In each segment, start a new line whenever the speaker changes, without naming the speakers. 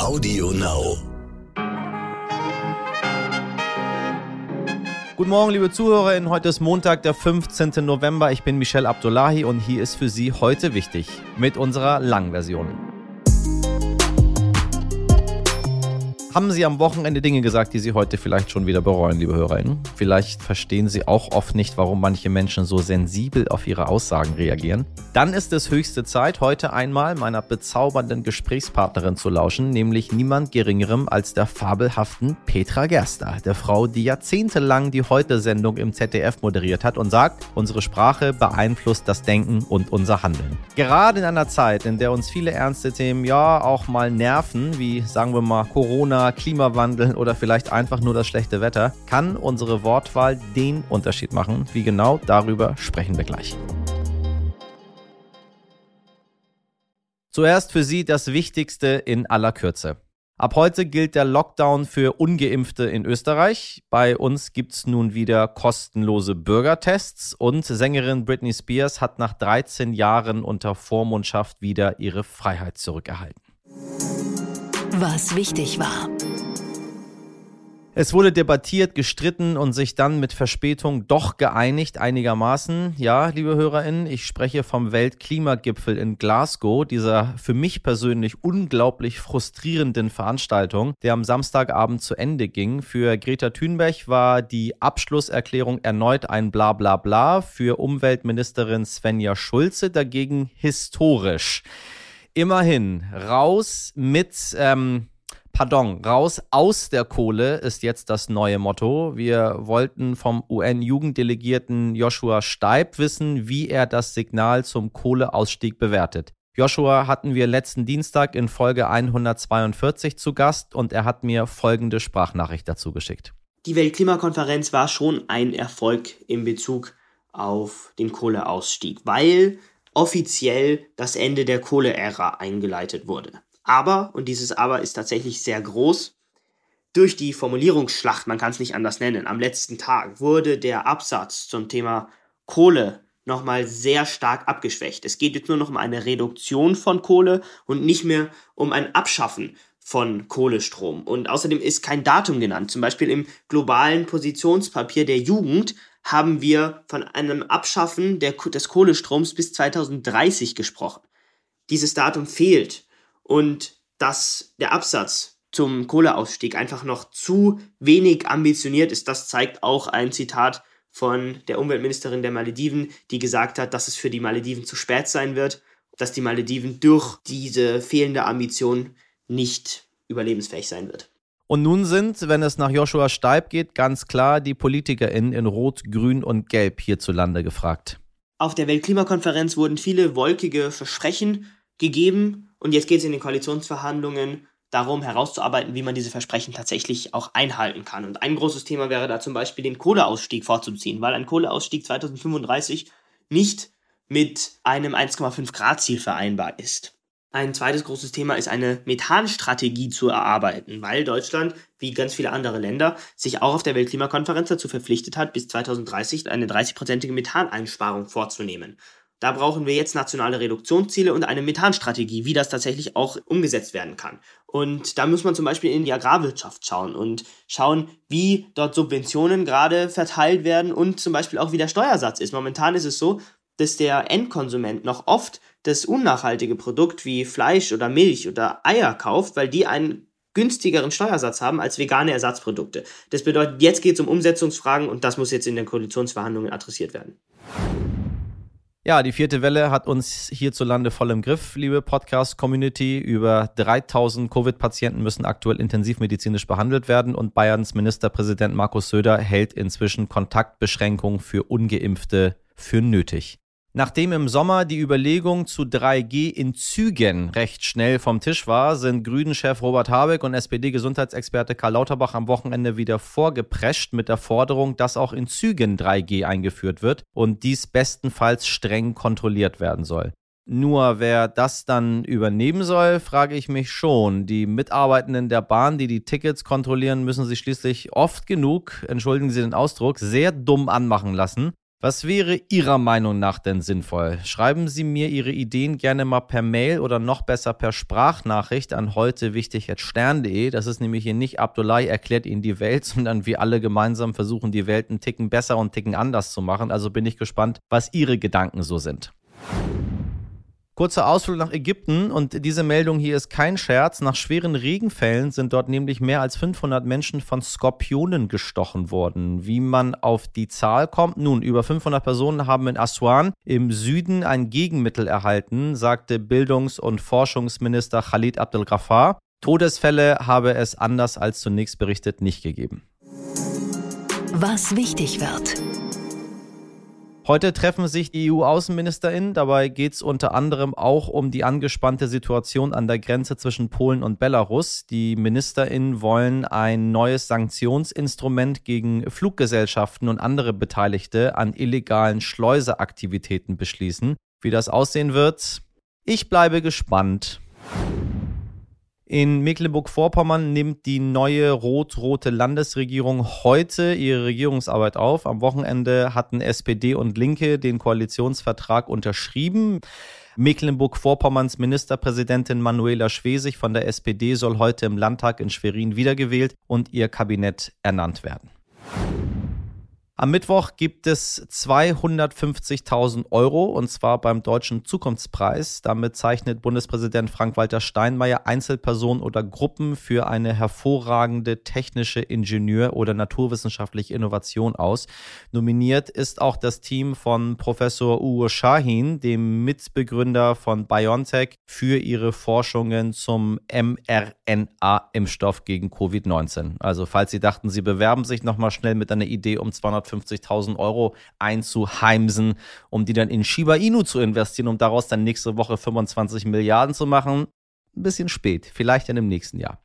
Audio Now.
Guten Morgen, liebe ZuhörerInnen. Heute ist Montag, der 15. November. Ich bin Michel Abdullahi und hier ist für Sie heute wichtig mit unserer Langversion. Haben Sie am Wochenende Dinge gesagt, die Sie heute vielleicht schon wieder bereuen, liebe HörerInnen? Vielleicht verstehen Sie auch oft nicht, warum manche Menschen so sensibel auf ihre Aussagen reagieren. Dann ist es höchste Zeit, heute einmal meiner bezaubernden Gesprächspartnerin zu lauschen, nämlich niemand Geringerem als der fabelhaften Petra Gerster, der Frau, die jahrzehntelang die Heute-Sendung im ZDF moderiert hat und sagt, unsere Sprache beeinflusst das Denken und unser Handeln. Gerade in einer Zeit, in der uns viele ernste Themen ja auch mal nerven, wie sagen wir mal Corona, Klimawandel oder vielleicht einfach nur das schlechte Wetter, kann unsere Wortwahl den Unterschied machen. Wie genau, darüber sprechen wir gleich. Zuerst für Sie das Wichtigste in aller Kürze. Ab heute gilt der Lockdown für ungeimpfte in Österreich. Bei uns gibt es nun wieder kostenlose Bürgertests und Sängerin Britney Spears hat nach 13 Jahren unter Vormundschaft wieder ihre Freiheit zurückerhalten.
Was wichtig war.
Es wurde debattiert, gestritten und sich dann mit Verspätung doch geeinigt einigermaßen. Ja, liebe Hörerinnen, ich spreche vom Weltklimagipfel in Glasgow, dieser für mich persönlich unglaublich frustrierenden Veranstaltung, der am Samstagabend zu Ende ging. Für Greta Thunberg war die Abschlusserklärung erneut ein Blablabla, bla bla. für Umweltministerin Svenja Schulze dagegen historisch. Immerhin raus mit ähm, Pardon, raus aus der Kohle ist jetzt das neue Motto. Wir wollten vom UN-Jugenddelegierten Joshua Steib wissen, wie er das Signal zum Kohleausstieg bewertet. Joshua hatten wir letzten Dienstag in Folge 142 zu Gast und er hat mir folgende Sprachnachricht dazu geschickt.
Die Weltklimakonferenz war schon ein Erfolg in Bezug auf den Kohleausstieg, weil offiziell das Ende der Kohleära eingeleitet wurde. Aber, und dieses Aber ist tatsächlich sehr groß, durch die Formulierungsschlacht, man kann es nicht anders nennen, am letzten Tag wurde der Absatz zum Thema Kohle nochmal sehr stark abgeschwächt. Es geht jetzt nur noch um eine Reduktion von Kohle und nicht mehr um ein Abschaffen von Kohlestrom. Und außerdem ist kein Datum genannt. Zum Beispiel im globalen Positionspapier der Jugend haben wir von einem Abschaffen der, des Kohlestroms bis 2030 gesprochen. Dieses Datum fehlt und dass der Absatz zum Kohleausstieg einfach noch zu wenig ambitioniert ist, das zeigt auch ein Zitat von der Umweltministerin der Malediven, die gesagt hat, dass es für die Malediven zu spät sein wird, dass die Malediven durch diese fehlende Ambition nicht überlebensfähig sein wird.
Und nun sind, wenn es nach Joshua Steib geht, ganz klar die PolitikerInnen in Rot, Grün und Gelb hierzulande gefragt.
Auf der Weltklimakonferenz wurden viele wolkige Versprechen gegeben, und jetzt geht es in den Koalitionsverhandlungen darum herauszuarbeiten, wie man diese Versprechen tatsächlich auch einhalten kann. Und ein großes Thema wäre da zum Beispiel den Kohleausstieg vorzuziehen, weil ein Kohleausstieg 2035 nicht mit einem 1,5 Grad Ziel vereinbar ist. Ein zweites großes Thema ist eine Methanstrategie zu erarbeiten, weil Deutschland, wie ganz viele andere Länder, sich auch auf der Weltklimakonferenz dazu verpflichtet hat, bis 2030 eine 30-prozentige Methaneinsparung vorzunehmen. Da brauchen wir jetzt nationale Reduktionsziele und eine Methanstrategie, wie das tatsächlich auch umgesetzt werden kann. Und da muss man zum Beispiel in die Agrarwirtschaft schauen und schauen, wie dort Subventionen gerade verteilt werden und zum Beispiel auch wie der Steuersatz ist. Momentan ist es so, dass der Endkonsument noch oft das unnachhaltige Produkt wie Fleisch oder Milch oder Eier kauft, weil die einen günstigeren Steuersatz haben als vegane Ersatzprodukte. Das bedeutet, jetzt geht es um Umsetzungsfragen und das muss jetzt in den Koalitionsverhandlungen adressiert werden.
Ja, die vierte Welle hat uns hierzulande voll im Griff, liebe Podcast-Community. Über 3000 Covid-Patienten müssen aktuell intensivmedizinisch behandelt werden und Bayerns Ministerpräsident Markus Söder hält inzwischen Kontaktbeschränkungen für ungeimpfte für nötig. Nachdem im Sommer die Überlegung zu 3G in Zügen recht schnell vom Tisch war, sind Grünen-Chef Robert Habeck und SPD-Gesundheitsexperte Karl Lauterbach am Wochenende wieder vorgeprescht mit der Forderung, dass auch in Zügen 3G eingeführt wird und dies bestenfalls streng kontrolliert werden soll. Nur wer das dann übernehmen soll, frage ich mich schon. Die Mitarbeitenden der Bahn, die die Tickets kontrollieren, müssen sich schließlich oft genug, entschuldigen Sie den Ausdruck, sehr dumm anmachen lassen Was wäre Ihrer Meinung nach denn sinnvoll? Schreiben Sie mir Ihre Ideen gerne mal per Mail oder noch besser per Sprachnachricht an heute wichtig stern.de. Das ist nämlich hier nicht Abdullahi erklärt Ihnen die Welt, sondern wir alle gemeinsam versuchen die Welt einen Ticken besser und einen Ticken anders zu machen. Also bin ich gespannt, was Ihre Gedanken so sind. Kurzer Ausflug nach Ägypten und diese Meldung hier ist kein Scherz. Nach schweren Regenfällen sind dort nämlich mehr als 500 Menschen von Skorpionen gestochen worden. Wie man auf die Zahl kommt? Nun, über 500 Personen haben in Aswan im Süden ein Gegenmittel erhalten, sagte Bildungs- und Forschungsminister Khalid Abdel Ghaffar. Todesfälle habe es anders als zunächst berichtet nicht gegeben.
Was wichtig wird.
Heute treffen sich die EU-AußenministerInnen. Dabei geht es unter anderem auch um die angespannte Situation an der Grenze zwischen Polen und Belarus. Die MinisterInnen wollen ein neues Sanktionsinstrument gegen Fluggesellschaften und andere Beteiligte an illegalen Schleuseaktivitäten beschließen. Wie das aussehen wird, ich bleibe gespannt. In Mecklenburg-Vorpommern nimmt die neue rot-rote Landesregierung heute ihre Regierungsarbeit auf. Am Wochenende hatten SPD und Linke den Koalitionsvertrag unterschrieben. Mecklenburg-Vorpommerns Ministerpräsidentin Manuela Schwesig von der SPD soll heute im Landtag in Schwerin wiedergewählt und ihr Kabinett ernannt werden. Am Mittwoch gibt es 250.000 Euro und zwar beim Deutschen Zukunftspreis. Damit zeichnet Bundespräsident Frank-Walter Steinmeier Einzelpersonen oder Gruppen für eine hervorragende technische Ingenieur- oder naturwissenschaftliche Innovation aus. Nominiert ist auch das Team von Professor Uwe Shahin, dem Mitbegründer von BioNTech, für ihre Forschungen zum mRNA-Impfstoff gegen Covid-19. Also falls Sie dachten, Sie bewerben sich nochmal schnell mit einer Idee um 200 250.000 Euro einzuheimsen, um die dann in Shiba Inu zu investieren, um daraus dann nächste Woche 25 Milliarden zu machen. Ein bisschen spät, vielleicht dann im nächsten Jahr.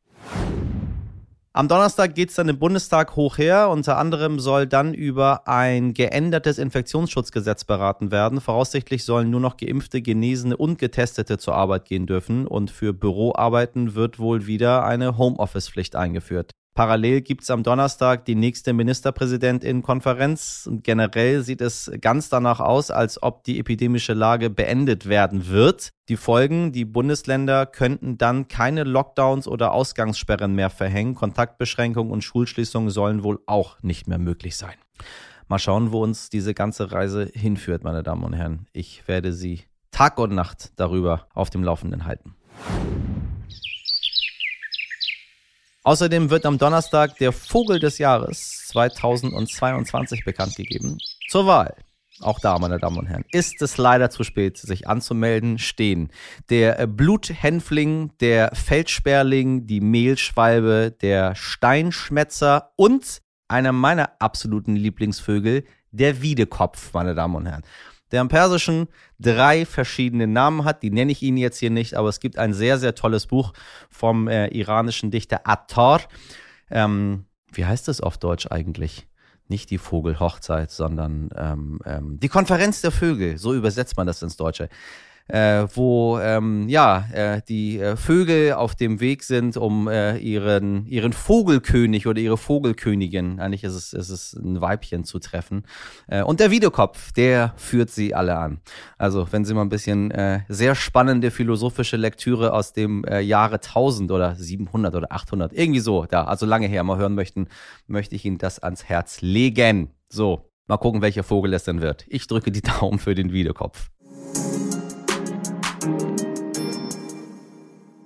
Am Donnerstag geht es dann im Bundestag hoch her. Unter anderem soll dann über ein geändertes Infektionsschutzgesetz beraten werden. Voraussichtlich sollen nur noch geimpfte, Genesene und Getestete zur Arbeit gehen dürfen. Und für Büroarbeiten wird wohl wieder eine Homeoffice-Pflicht eingeführt. Parallel gibt es am Donnerstag die nächste Ministerpräsidentin-Konferenz. Und generell sieht es ganz danach aus, als ob die epidemische Lage beendet werden wird. Die Folgen, die Bundesländer könnten dann keine Lockdowns oder Ausgangssperren mehr verhängen. Kontaktbeschränkungen und Schulschließungen sollen wohl auch nicht mehr möglich sein. Mal schauen, wo uns diese ganze Reise hinführt, meine Damen und Herren. Ich werde Sie Tag und Nacht darüber auf dem Laufenden halten. Außerdem wird am Donnerstag der Vogel des Jahres 2022 bekannt gegeben. Zur Wahl. Auch da, meine Damen und Herren, ist es leider zu spät, sich anzumelden, stehen der Bluthänfling, der Feldsperling, die Mehlschwalbe, der Steinschmetzer und einer meiner absoluten Lieblingsvögel, der Wiedekopf, meine Damen und Herren der im Persischen drei verschiedene Namen hat. Die nenne ich Ihnen jetzt hier nicht, aber es gibt ein sehr, sehr tolles Buch vom äh, iranischen Dichter Attar. Ähm, wie heißt das auf Deutsch eigentlich? Nicht die Vogelhochzeit, sondern ähm, ähm, die Konferenz der Vögel. So übersetzt man das ins Deutsche äh, wo ähm, ja äh, die äh, Vögel auf dem Weg sind, um äh, ihren ihren Vogelkönig oder ihre Vogelkönigin, eigentlich ist es ist es ein Weibchen zu treffen. Äh, und der Videokopf, der führt sie alle an. Also wenn Sie mal ein bisschen äh, sehr spannende philosophische Lektüre aus dem Jahre 1000 oder 700 oder 800 irgendwie so da, also lange her mal hören möchten, möchte ich Ihnen das ans Herz legen. So, mal gucken, welcher Vogel es denn wird. Ich drücke die Daumen für den Videokopf.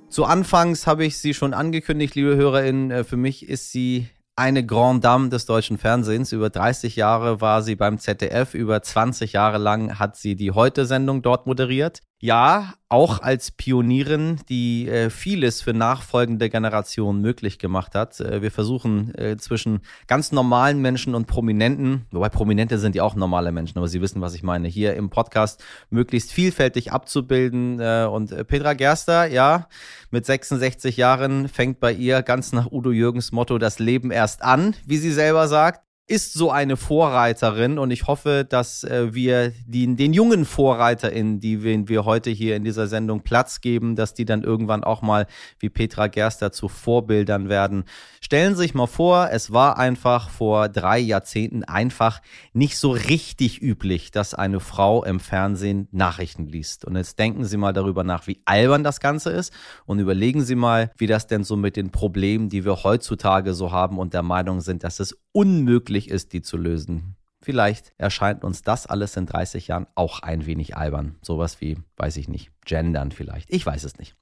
Zu Anfangs habe ich sie schon angekündigt, liebe HörerInnen. Äh, für mich ist sie eine Grande Dame des deutschen Fernsehens. Über 30 Jahre war sie beim ZDF, über 20 Jahre lang hat sie die Heute-Sendung dort moderiert. Ja, auch als Pionierin, die äh, vieles für nachfolgende Generationen möglich gemacht hat. Äh, wir versuchen äh, zwischen ganz normalen Menschen und Prominenten, wobei Prominente sind ja auch normale Menschen, aber Sie wissen, was ich meine, hier im Podcast möglichst vielfältig abzubilden. Äh, und äh, Petra Gerster, ja, mit 66 Jahren fängt bei ihr ganz nach Udo Jürgens Motto das Leben erst an, wie sie selber sagt. Ist so eine Vorreiterin und ich hoffe, dass äh, wir die, den jungen VorreiterInnen, die wir, wir heute hier in dieser Sendung Platz geben, dass die dann irgendwann auch mal wie Petra Gerster zu Vorbildern werden. Stellen Sie sich mal vor, es war einfach vor drei Jahrzehnten einfach nicht so richtig üblich, dass eine Frau im Fernsehen Nachrichten liest. Und jetzt denken Sie mal darüber nach, wie albern das Ganze ist und überlegen Sie mal, wie das denn so mit den Problemen, die wir heutzutage so haben und der Meinung sind, dass es unmöglich ist, die zu lösen. Vielleicht erscheint uns das alles in 30 Jahren auch ein wenig albern. Sowas wie, weiß ich nicht, gendern vielleicht. Ich weiß es nicht.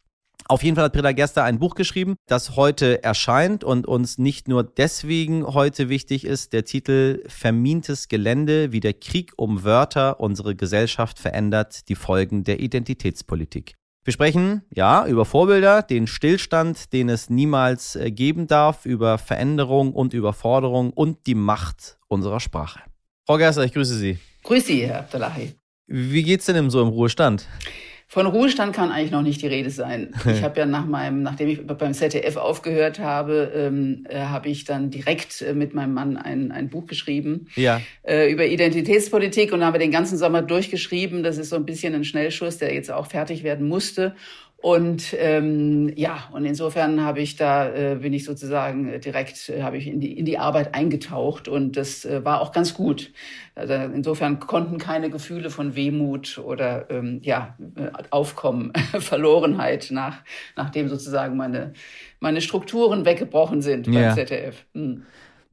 Auf jeden Fall hat Britta Gerster ein Buch geschrieben, das heute erscheint und uns nicht nur deswegen heute wichtig ist. Der Titel Vermintes Gelände, wie der Krieg um Wörter unsere Gesellschaft verändert, die Folgen der Identitätspolitik. Wir sprechen, ja, über Vorbilder, den Stillstand, den es niemals äh, geben darf, über Veränderung und Überforderung und die Macht unserer Sprache. Frau Gerster, ich grüße Sie.
Grüße Sie, Herr Abdullahi.
Wie geht's denn im so im Ruhestand?
Von Ruhestand kann eigentlich noch nicht die Rede sein. Ich habe ja nach meinem, nachdem ich beim ZDF aufgehört habe, ähm, äh, habe ich dann direkt äh, mit meinem Mann ein, ein Buch geschrieben
ja.
äh, über Identitätspolitik und haben wir den ganzen Sommer durchgeschrieben. Das ist so ein bisschen ein Schnellschuss, der jetzt auch fertig werden musste. Und ähm, ja, und insofern habe ich da äh, bin ich sozusagen äh, direkt äh, habe ich in die in die Arbeit eingetaucht und das äh, war auch ganz gut. Also insofern konnten keine Gefühle von Wehmut oder ähm, ja äh, Aufkommen, Verlorenheit nach nachdem sozusagen meine meine Strukturen weggebrochen sind beim
Ja.
ZDF. Hm.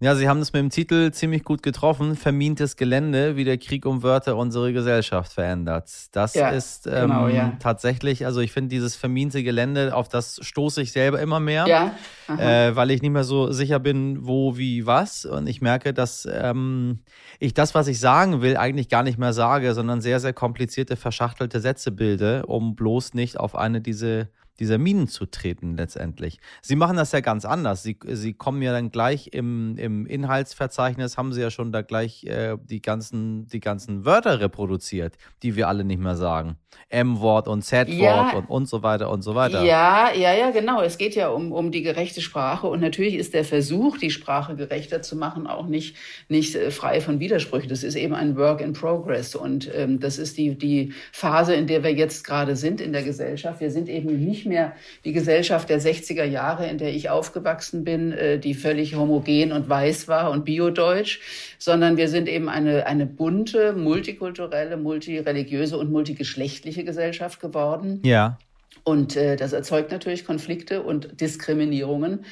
Ja, Sie haben es mit dem Titel ziemlich gut getroffen. Vermintes Gelände, wie der Krieg um Wörter unsere Gesellschaft verändert. Das
Ja,
ist ähm,
genau, ja.
tatsächlich, also ich finde dieses verminte Gelände, auf das stoße ich selber immer mehr.
Ja.
Äh, weil ich nicht mehr so sicher bin, wo, wie, was. Und ich merke, dass ähm, ich das, was ich sagen will, eigentlich gar nicht mehr sage, sondern sehr, sehr komplizierte, verschachtelte Sätze bilde, um bloß nicht auf eine diese dieser Minen zu treten letztendlich. Sie machen das ja ganz anders. Sie, Sie kommen ja dann gleich im, im Inhaltsverzeichnis, haben Sie ja schon da gleich äh, die, ganzen, die ganzen Wörter reproduziert, die wir alle nicht mehr sagen. M-Wort und Z-Wort
Ja.
und, und so weiter und so weiter.
Ja, ja, ja, genau. Es geht ja um, um die gerechte Sprache. Und natürlich ist der Versuch, die Sprache gerechter zu machen, auch nicht, nicht äh, frei von Widersprüchen. Das ist eben ein Work in Progress. Und ähm, das ist die, die Phase, in der wir jetzt gerade sind in der Gesellschaft. Wir sind eben nicht mehr die Gesellschaft der 60er Jahre, in der ich aufgewachsen bin, äh, die völlig homogen und weiß war und biodeutsch, sondern wir sind eben eine, eine bunte, multikulturelle, multireligiöse und multigeschlechtliche Gesellschaft geworden.
Ja.
Und äh, das erzeugt natürlich Konflikte und Diskriminierungen,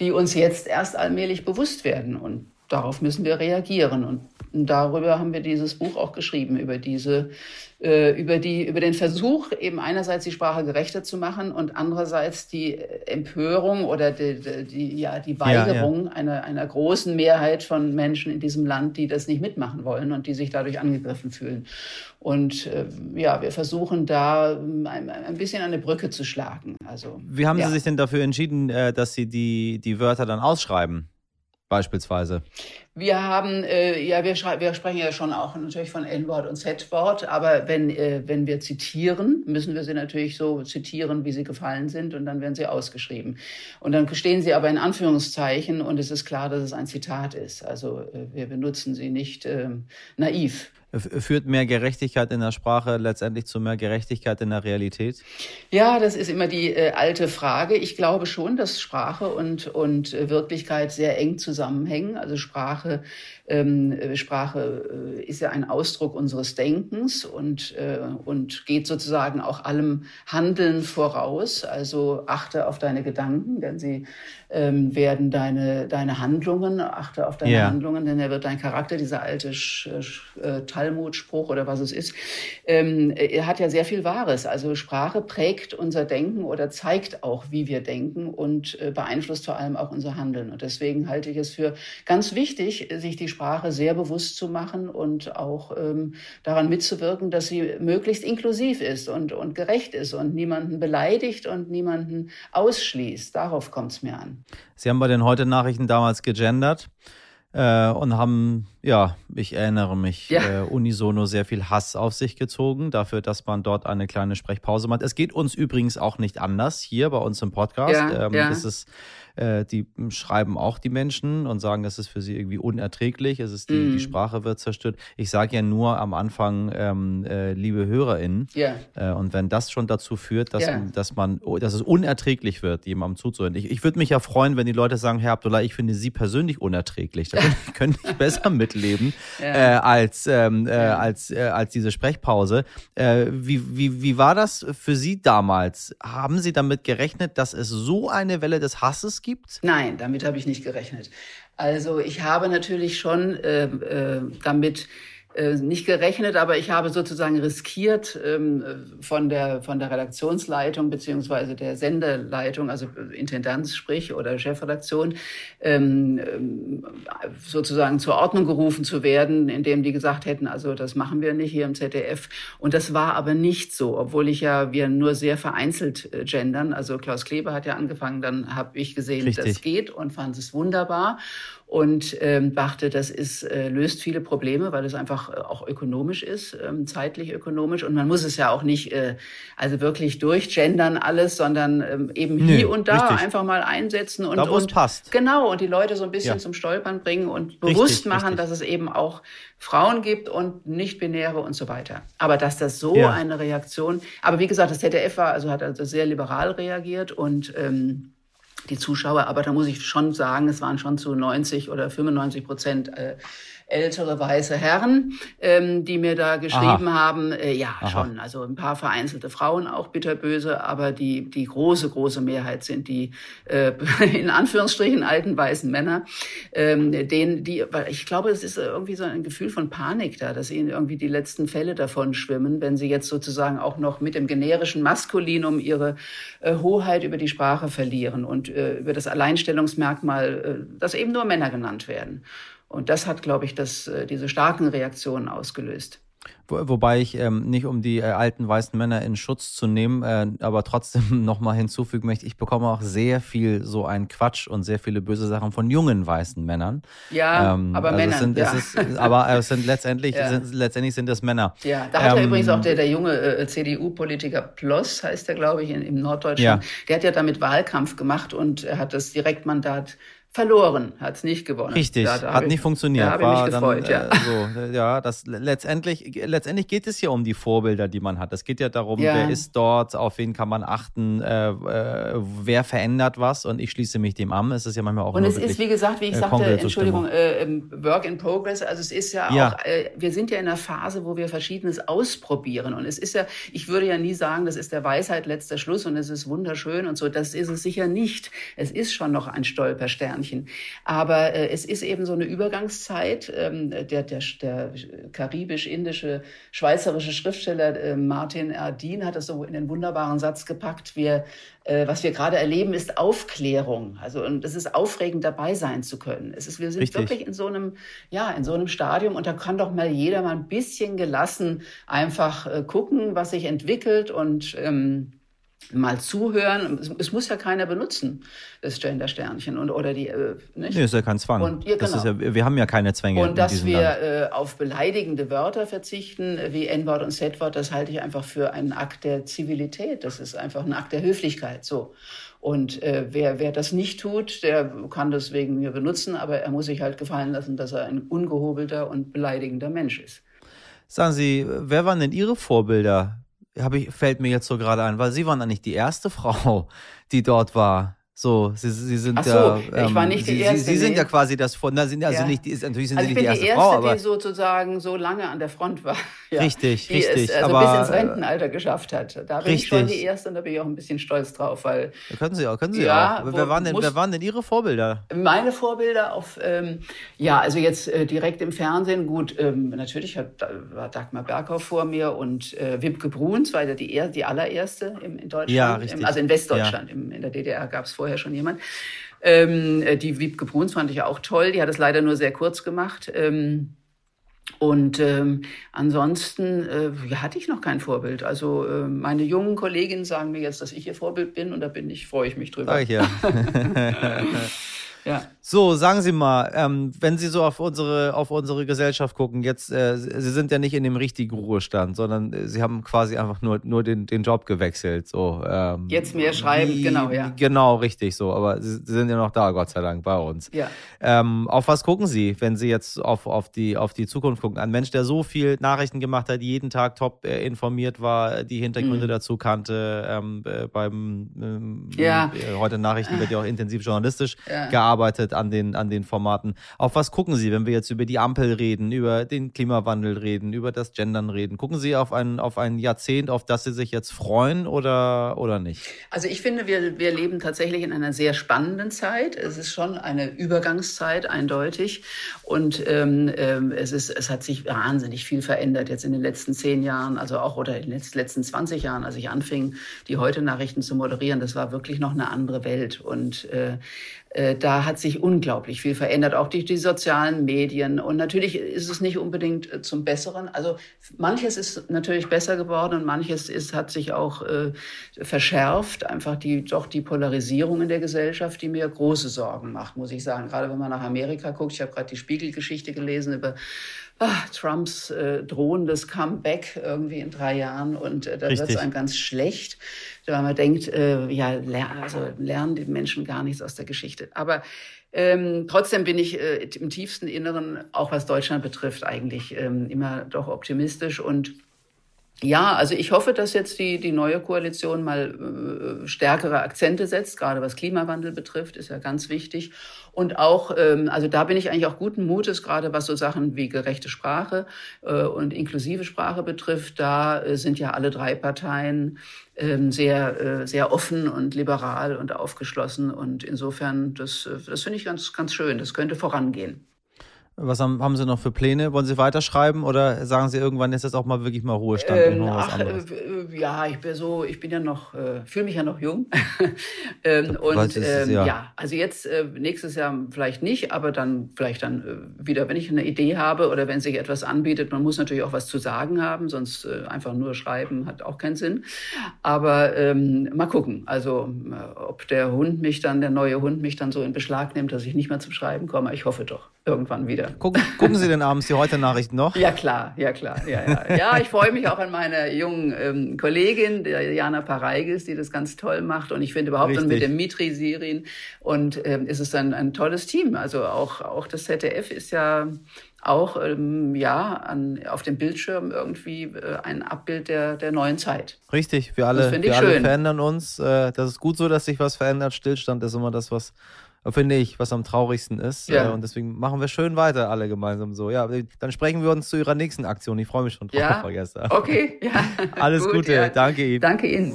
die uns jetzt erst allmählich bewusst werden. Und darauf müssen wir reagieren. Und darüber haben wir dieses Buch auch geschrieben, über diese, äh, über die, über den Versuch, eben einerseits die Sprache gerechter zu machen und andererseits die Empörung oder die, die, ja, die
Ja, ja.
Weigerung Einer, einer großen Mehrheit von Menschen in diesem Land, die das nicht mitmachen wollen und die sich dadurch angegriffen fühlen. Und äh, ja, wir versuchen da ähm, ein, ein bisschen eine Brücke zu schlagen. Also,
Wie haben
ja.
Sie sich denn dafür entschieden, äh, dass Sie die, die Wörter dann ausschreiben? Beispielsweise.
Wir haben, äh, ja, wir, wir sprechen ja schon auch natürlich von N-Wort und Z-Wort, aber wenn, äh, wenn wir zitieren, müssen wir sie natürlich so zitieren, wie sie gefallen sind und dann werden sie ausgeschrieben. Und dann stehen sie aber in Anführungszeichen und es ist klar, dass es ein Zitat ist. Also äh, wir benutzen sie nicht ähm, naiv.
Führt mehr Gerechtigkeit in der Sprache letztendlich zu mehr Gerechtigkeit in der Realität?
Ja, das ist immer die äh, alte Frage. Ich glaube schon, dass Sprache und, und äh, Wirklichkeit sehr eng zusammenhängen. Also Sprache, ähm, äh, Sprache äh, ist ja ein Ausdruck unseres Denkens und, äh, und geht sozusagen auch allem Handeln voraus. Also achte auf deine Gedanken, denn sie ähm, werden deine, deine Handlungen, achte auf deine
Ja.
Handlungen, denn er wird dein Charakter, dieser alte Sch, Sch, äh, Talmud-Spruch oder was es ist, ähm, er hat ja sehr viel Wahres. Also Sprache prägt unser Denken oder zeigt auch, wie wir denken und äh, beeinflusst vor allem auch unser Handeln. Und deswegen halte ich es für ganz wichtig, sich die Sprache sehr bewusst zu machen und auch ähm, daran mitzuwirken, dass sie möglichst inklusiv ist und, und gerecht ist und niemanden beleidigt und niemanden ausschließt. Darauf kommt es mir an.
Sie haben bei den Heute-Nachrichten damals gegendert. äh, und haben, ja, ich erinnere mich, ja. äh, unisono sehr viel Hass auf sich gezogen, dafür, dass man dort eine kleine Sprechpause macht. Es geht uns übrigens auch nicht anders hier bei uns im Podcast. Ja, ähm, ja. Es ist äh, die schreiben auch die Menschen und sagen, es ist für sie irgendwie unerträglich, es ist die, mm. die Sprache wird zerstört. Ich sage ja nur am Anfang, ähm, äh, liebe HörerInnen. Yeah. Äh, und wenn das schon dazu führt, dass, yeah. dass man, dass es unerträglich wird, jemandem zuzuhören. Ich, ich würde mich ja freuen, wenn die Leute sagen, Herr Abdullah, ich finde Sie persönlich unerträglich. Da könnte ich besser mitleben yeah. äh, als, ähm, äh, als, äh, als diese Sprechpause. Äh, wie, wie, wie war das für Sie damals? Haben Sie damit gerechnet, dass es so eine Welle des Hasses gibt? gibt?
Nein, damit habe ich nicht gerechnet. Also ich habe natürlich schon äh, äh, damit äh, nicht gerechnet, aber ich habe sozusagen riskiert ähm, von der von der Redaktionsleitung beziehungsweise der Sendeleitung, also Intendanz sprich oder Chefredaktion, ähm, ähm, sozusagen zur Ordnung gerufen zu werden, indem die gesagt hätten, also das machen wir nicht hier im ZDF. Und das war aber nicht so, obwohl ich ja wir nur sehr vereinzelt äh, gendern. Also Klaus Kleber hat ja angefangen, dann habe ich gesehen, Richtig. das geht und fand es wunderbar und ähm, dachte, das ist, äh, löst viele Probleme, weil es einfach äh, auch ökonomisch ist, ähm, zeitlich ökonomisch. Und man muss es ja auch nicht äh, also wirklich durchgendern alles, sondern ähm, eben hier und da richtig. einfach mal einsetzen und,
da, und passt.
genau und die Leute so ein bisschen ja. zum Stolpern bringen und bewusst richtig, machen, richtig. dass es eben auch Frauen gibt und nicht-binäre und so weiter. Aber dass das so ja. eine Reaktion, aber wie gesagt, das ZDF war, also hat also sehr liberal reagiert und ähm, die Zuschauer, aber da muss ich schon sagen, es waren schon zu 90 oder 95 Prozent äh, ältere weiße Herren, ähm, die mir da geschrieben Aha. haben. Äh, ja, Aha. schon. Also ein paar vereinzelte Frauen auch bitterböse, aber die, die große, große Mehrheit sind die äh, in Anführungsstrichen alten weißen Männer, ähm, denen, die, weil ich glaube, es ist irgendwie so ein Gefühl von Panik da, dass ihnen irgendwie die letzten Fälle davon schwimmen, wenn sie jetzt sozusagen auch noch mit dem generischen Maskulinum ihre äh, Hoheit über die Sprache verlieren und äh, über das Alleinstellungsmerkmal, äh, dass eben nur Männer genannt werden. Und das hat, glaube ich, das, äh, diese starken Reaktionen ausgelöst.
Wo, wobei ich ähm, nicht um die äh, alten weißen Männer in Schutz zu nehmen, äh, aber trotzdem nochmal hinzufügen möchte, ich bekomme auch sehr viel so einen Quatsch und sehr viele böse Sachen von jungen weißen Männern.
Ja, ähm, aber also Männer.
Es sind,
ja.
es ist, aber es sind letztendlich, ja. sind, letztendlich sind es Männer.
Ja, da hat ähm, ja übrigens auch der, der junge äh, CDU-Politiker Ploss, heißt der, glaube ich, in, im Norddeutschland, ja. der hat ja damit Wahlkampf gemacht und er hat das Direktmandat verloren, hat es nicht gewonnen.
Richtig,
da,
da hat nicht
ich,
funktioniert.
Da habe ich mich gefreut,
dann, ja. Äh, so, ja, das letztendlich, letztendlich geht es ja um die Vorbilder, die man hat. Es geht ja darum, ja. wer ist dort, auf wen kann man achten, äh, äh, wer verändert was und ich schließe mich dem an. Es ist ja manchmal auch
Und es ist, wie gesagt, wie ich äh, sagte, Entschuldigung, äh, Work in Progress. Also es ist ja, ja. auch, wir sind ja in einer Phase, wo wir Verschiedenes ausprobieren. Und es ist ja, ich würde ja nie sagen, das ist der Weisheit letzter Schluss und es ist wunderschön und so. Das ist es sicher nicht. Es ist schon noch ein Stolperstern. Sternchen. Aber es ist eben so eine Übergangszeit. Ähm, der, der, der karibisch-indische, schweizerische Schriftsteller äh, Martin Erdin hat das so in den wunderbaren Satz gepackt, wir, äh, was wir gerade erleben, ist Aufklärung. Also und es ist aufregend, dabei sein zu können. Es ist, wir sind Richtig. wirklich in so einem, ja, in so einem Stadium und da kann doch mal jeder mal ein bisschen gelassen einfach äh, gucken, was sich entwickelt und ähm, mal zuhören. Es, muss ja keiner benutzen, das Gender-Sternchen und oder die. Äh,
nicht? Nee, ist ja kein Zwang. Und, ja, genau. ja, wir haben ja keine Zwänge.
Und dass wir äh, auf beleidigende Wörter verzichten, wie N-Wort und Z-Wort, das halte ich einfach für einen Akt der Zivilität. Das ist einfach ein Akt der Höflichkeit. So. Und äh, wer, wer das nicht tut, der kann das wegen mir benutzen, aber er muss sich halt gefallen lassen, dass er ein ungehobelter und beleidigender Mensch ist.
Sagen Sie, wer waren denn Ihre Vorbilder ich, fällt mir jetzt so gerade ein, weil Sie waren eigentlich die erste Frau, die dort war. So, sie, sie sind
so,
ja.
Ähm, ich war nicht die
sie,
erste.
Sie, sie sind ja quasi das von, na, sind also ja. nicht, natürlich sind
also
sie nicht die erste,
die erste
Frau,
aber die sozusagen so lange an der Front war.
Ja, richtig,
die
richtig.
Es, also
aber,
bis ins Rentenalter geschafft hat. Da bin richtig. ich schon die erste und da bin ich auch ein bisschen stolz drauf, weil.
Ja, können Sie auch, können Sie ja, auch. Wer waren denn, wer waren denn Ihre Vorbilder?
Meine Vorbilder auf, ähm, ja, also jetzt äh, direkt im Fernsehen, gut, ähm, natürlich hat, war Dagmar Berghoff vor mir und äh, Wimke Bruns war ja die, die allererste im, in Deutschland. Ja, richtig. Im, also in Westdeutschland. Im, in der DDR gab es vorher schon jemand. Ähm, äh, die Wiebke Bruns fand ich auch toll. Die hat es leider nur sehr kurz gemacht. Ähm, und ähm, ansonsten äh, hatte ich noch kein Vorbild. Also äh, meine jungen Kolleginnen sagen mir jetzt, dass ich ihr Vorbild bin und da bin ich, freue ich mich drüber.
Sag ich ja.
Ja.
So, sagen Sie mal, ähm, wenn Sie so auf unsere, auf unsere Gesellschaft gucken, jetzt, äh, Sie sind ja nicht in dem richtigen Ruhestand, sondern äh, Sie haben quasi einfach nur, nur den, den Job gewechselt. So, ähm,
jetzt mehr schreiben, wie, genau, ja.
Genau, richtig so. Aber Sie, Sie, sind ja noch da, Gott sei Dank, bei uns.
Ja.
Ähm, auf was gucken Sie, wenn Sie jetzt auf, auf, die, auf die Zukunft gucken? Ein Mensch, der so viel Nachrichten gemacht hat, jeden Tag top äh, informiert war, die Hintergründe mhm. dazu kannte, ähm, äh, beim ähm, ja. Äh, heute Nachrichten wird ja auch intensiv journalistisch ja. gearbeitet an den, an den Formaten. Auf was gucken Sie, wenn wir jetzt über die Ampel reden, über den Klimawandel reden, über das Gendern reden? Gucken Sie auf ein, auf ein Jahrzehnt, auf das Sie sich jetzt freuen oder, oder nicht?
Also ich finde, wir, wir leben tatsächlich in einer sehr spannenden Zeit. Es ist schon eine Übergangszeit, eindeutig. Und ähm, ähm, es, ist, es hat sich wahnsinnig viel verändert jetzt in den letzten zehn Jahren, also auch oder in den letzten 20 Jahren, als ich anfing, die Heute-Nachrichten zu moderieren. Das war wirklich noch eine andere Welt. Und äh, da hat sich unglaublich viel verändert, auch durch die sozialen Medien. Und natürlich ist es nicht unbedingt äh, zum Besseren. Also manches ist natürlich besser geworden und manches ist, hat sich auch äh, verschärft. Einfach die, doch die Polarisierung in der Gesellschaft, die mir große Sorgen macht, muss ich sagen. Gerade wenn man nach Amerika guckt. Ich habe gerade die Spiegelgeschichte gelesen über ach, Trumps äh, drohendes Comeback irgendwie in drei Jahren und äh, da wird es einem ganz schlecht, weil man denkt, äh, ja, ler also lernen die Menschen gar nichts aus der Geschichte. Aber ähm, trotzdem bin ich äh, im tiefsten Inneren, auch was Deutschland betrifft, eigentlich ähm, immer doch optimistisch und ja, also ich hoffe, dass jetzt die, die neue Koalition mal äh, stärkere Akzente setzt, gerade was Klimawandel betrifft, ist ja ganz wichtig. Und auch, ähm, also da bin ich eigentlich auch guten Mutes, gerade was so Sachen wie gerechte Sprache äh, und inklusive Sprache betrifft. Da äh, sind ja alle drei Parteien ähm, sehr, äh, sehr offen und liberal und aufgeschlossen. Und insofern, das, äh, das finde ich ganz, ganz schön. Das könnte vorangehen.
Was haben, haben Sie noch für Pläne? Wollen Sie weiterschreiben oder sagen Sie irgendwann ist jetzt auch mal wirklich mal Ruhestand? Ähm,
ach, äh, ja, ich bin so, ich bin ja noch, äh, fühle mich ja noch jung. ähm, und ähm, ja. ja. also jetzt äh, nächstes Jahr vielleicht nicht, aber dann vielleicht dann äh, wieder, wenn ich eine Idee habe oder wenn sich etwas anbietet. Man muss natürlich auch was zu sagen haben, sonst äh, einfach nur schreiben hat auch keinen Sinn. Aber ähm, mal gucken. Also äh, ob der Hund mich dann, der neue Hund mich dann so in Beschlag nimmt, dass ich nicht mehr zum Schreiben komme. Ich hoffe doch irgendwann wieder.
Gucken, gucken Sie denn abends die Heute-Nachrichten noch?
Ja, klar, ja, klar. Ja, ja. ja ich freue mich auch an meine jungen ähm, Kollegin, der Jana Pareigis, die das ganz toll macht. Und ich finde überhaupt dann mit dem Mitri Sirin und ähm, ist es ein, ein tolles Team. Also auch, auch das ZDF ist ja auch ähm, ja an, auf dem Bildschirm irgendwie äh, ein Abbild der, der neuen Zeit.
Richtig, wir alle, wir alle verändern uns. Äh, das ist gut so, dass sich was verändert. Stillstand ist immer das, was finde ich, was am traurigsten ist. Ja. Äh, und deswegen machen wir schön weiter alle gemeinsam so. Ja, dann sprechen wir uns zu Ihrer nächsten Aktion. Ich freue mich schon drauf,
ja? Frau Gester. Okay, ja.
Alles Gut, Gute, ja. danke Ihnen.
Danke Ihnen.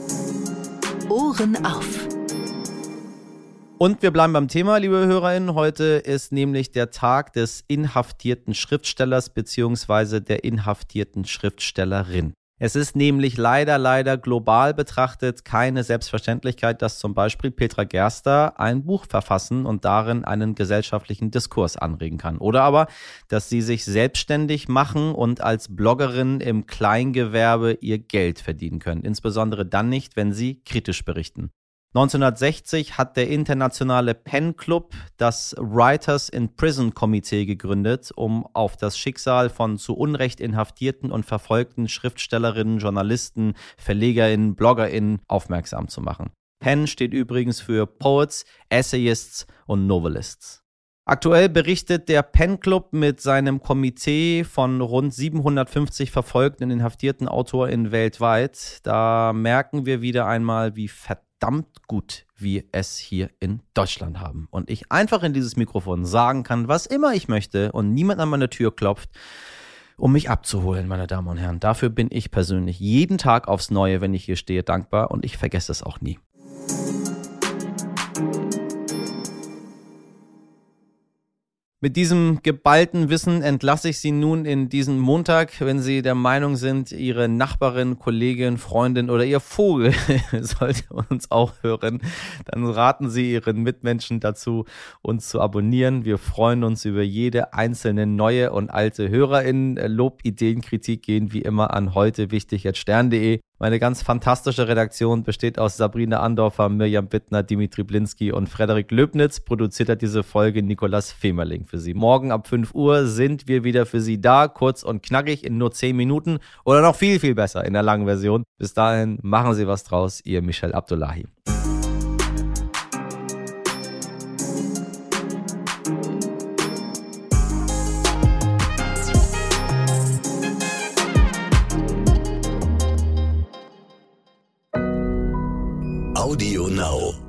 Ohren auf.
Und wir bleiben beim Thema, liebe HörerInnen. Heute ist nämlich der Tag des inhaftierten Schriftstellers bzw. der inhaftierten Schriftstellerin. Es ist nämlich leider, leider global betrachtet keine Selbstverständlichkeit, dass zum Beispiel Petra Gerster ein Buch verfassen und darin einen gesellschaftlichen Diskurs anregen kann. Oder aber, dass sie sich selbstständig machen und als Bloggerin im Kleingewerbe ihr Geld verdienen können. Insbesondere dann nicht, wenn sie kritisch berichten. 1960 hat der internationale Pen Club das Writers in Prison Komitee gegründet, um auf das Schicksal von zu Unrecht inhaftierten und verfolgten Schriftstellerinnen, Journalisten, Verlegerinnen, Bloggerinnen aufmerksam zu machen. Pen steht übrigens für Poets, Essayists und Novelists. Aktuell berichtet der Pen Club mit seinem Komitee von rund 750 verfolgten und inhaftierten AutorInnen weltweit. Da merken wir wieder einmal, wie verdammt verdammt gut wir es hier in Deutschland haben. Und ich einfach in dieses Mikrofon sagen kann, was immer ich möchte und niemand an meine Tür klopft, um mich abzuholen, meine Damen und Herren. Dafür bin ich persönlich jeden Tag aufs Neue, wenn ich hier stehe, dankbar und ich vergesse es auch nie. Mit diesem geballten Wissen entlasse ich Sie nun in diesen Montag. Wenn Sie der Meinung sind, Ihre Nachbarin, Kollegin, Freundin oder Ihr Vogel sollte uns auch hören, dann raten Sie Ihren Mitmenschen dazu, uns zu abonnieren. Wir freuen uns über jede einzelne neue und alte HörerInnen. Lob, Ideen, Kritik gehen wie immer an heute wichtig jetzt stern.de. Meine ganz fantastische Redaktion besteht aus Sabrina Andorfer, Mirjam Bittner, Dimitri Blinski und Frederik Löbnitz. Produziert hat diese Folge Nikolas Femerling für Sie. Morgen ab 5 Uhr sind wir wieder für Sie da, kurz und knackig in nur 10 Minuten oder noch viel, viel besser in der langen Version. Bis dahin machen Sie was draus, Ihr Michel Abdullahi.
Audio Now.